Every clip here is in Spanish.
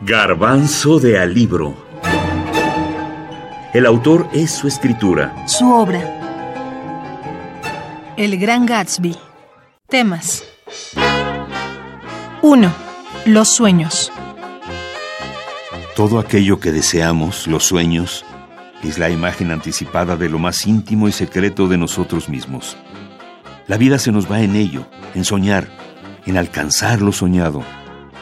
Garbanzo de Alibro. El autor es su escritura. Su obra. El Gran Gatsby. Temas. 1. Los sueños. Todo aquello que deseamos, los sueños, es la imagen anticipada de lo más íntimo y secreto de nosotros mismos. La vida se nos va en ello, en soñar, en alcanzar lo soñado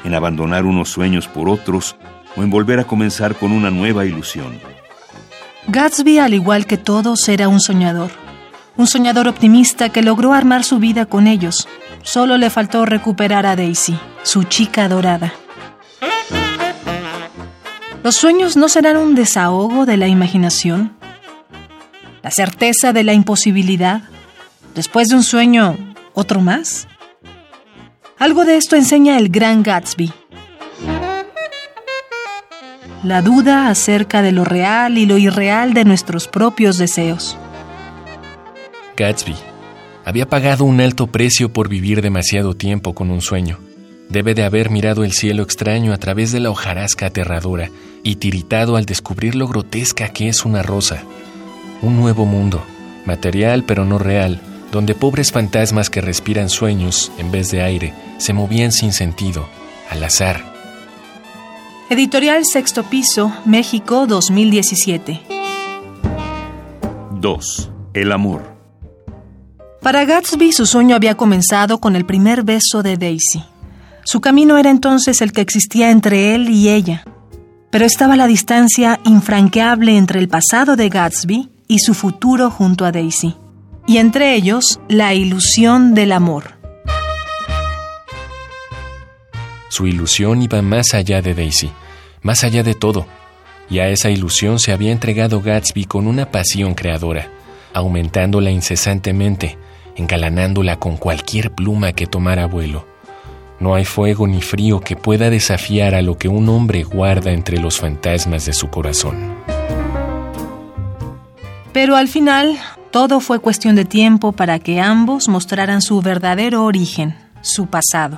en abandonar unos sueños por otros o en volver a comenzar con una nueva ilusión. Gatsby, al igual que todos, era un soñador. Un soñador optimista que logró armar su vida con ellos. Solo le faltó recuperar a Daisy, su chica dorada. ¿Los sueños no serán un desahogo de la imaginación? ¿La certeza de la imposibilidad? Después de un sueño, otro más? Algo de esto enseña el gran Gatsby. La duda acerca de lo real y lo irreal de nuestros propios deseos. Gatsby había pagado un alto precio por vivir demasiado tiempo con un sueño. Debe de haber mirado el cielo extraño a través de la hojarasca aterradora y tiritado al descubrir lo grotesca que es una rosa. Un nuevo mundo, material pero no real, donde pobres fantasmas que respiran sueños en vez de aire se movían sin sentido, al azar. Editorial Sexto Piso, México 2017. 2. El amor. Para Gatsby su sueño había comenzado con el primer beso de Daisy. Su camino era entonces el que existía entre él y ella, pero estaba la distancia infranqueable entre el pasado de Gatsby y su futuro junto a Daisy y entre ellos la ilusión del amor. Su ilusión iba más allá de Daisy, más allá de todo, y a esa ilusión se había entregado Gatsby con una pasión creadora, aumentándola incesantemente, engalanándola con cualquier pluma que tomara vuelo. No hay fuego ni frío que pueda desafiar a lo que un hombre guarda entre los fantasmas de su corazón. Pero al final, todo fue cuestión de tiempo para que ambos mostraran su verdadero origen, su pasado.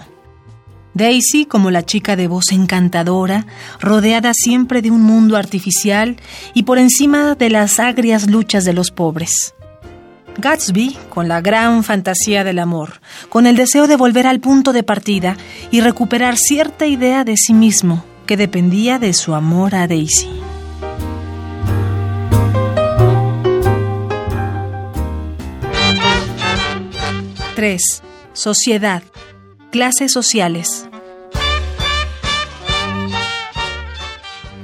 Daisy como la chica de voz encantadora, rodeada siempre de un mundo artificial y por encima de las agrias luchas de los pobres. Gatsby con la gran fantasía del amor, con el deseo de volver al punto de partida y recuperar cierta idea de sí mismo que dependía de su amor a Daisy. 3. Sociedad. Clases sociales.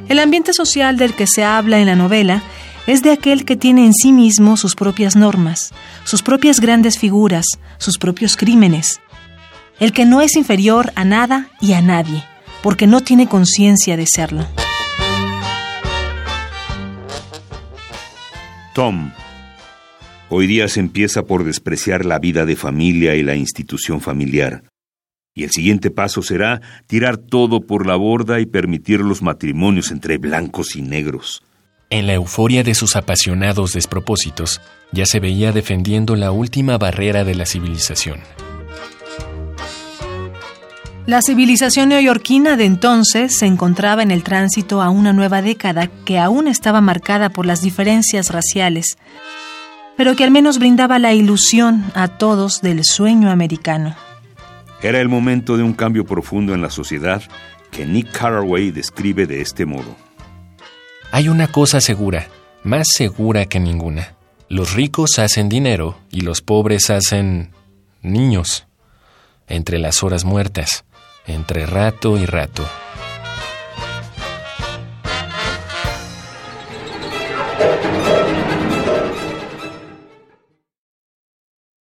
El ambiente social del que se habla en la novela es de aquel que tiene en sí mismo sus propias normas, sus propias grandes figuras, sus propios crímenes. El que no es inferior a nada y a nadie, porque no tiene conciencia de serlo. Tom Hoy día se empieza por despreciar la vida de familia y la institución familiar. Y el siguiente paso será tirar todo por la borda y permitir los matrimonios entre blancos y negros. En la euforia de sus apasionados despropósitos, ya se veía defendiendo la última barrera de la civilización. La civilización neoyorquina de entonces se encontraba en el tránsito a una nueva década que aún estaba marcada por las diferencias raciales, pero que al menos brindaba la ilusión a todos del sueño americano. Era el momento de un cambio profundo en la sociedad que Nick Carraway describe de este modo. Hay una cosa segura, más segura que ninguna. Los ricos hacen dinero y los pobres hacen niños, entre las horas muertas, entre rato y rato.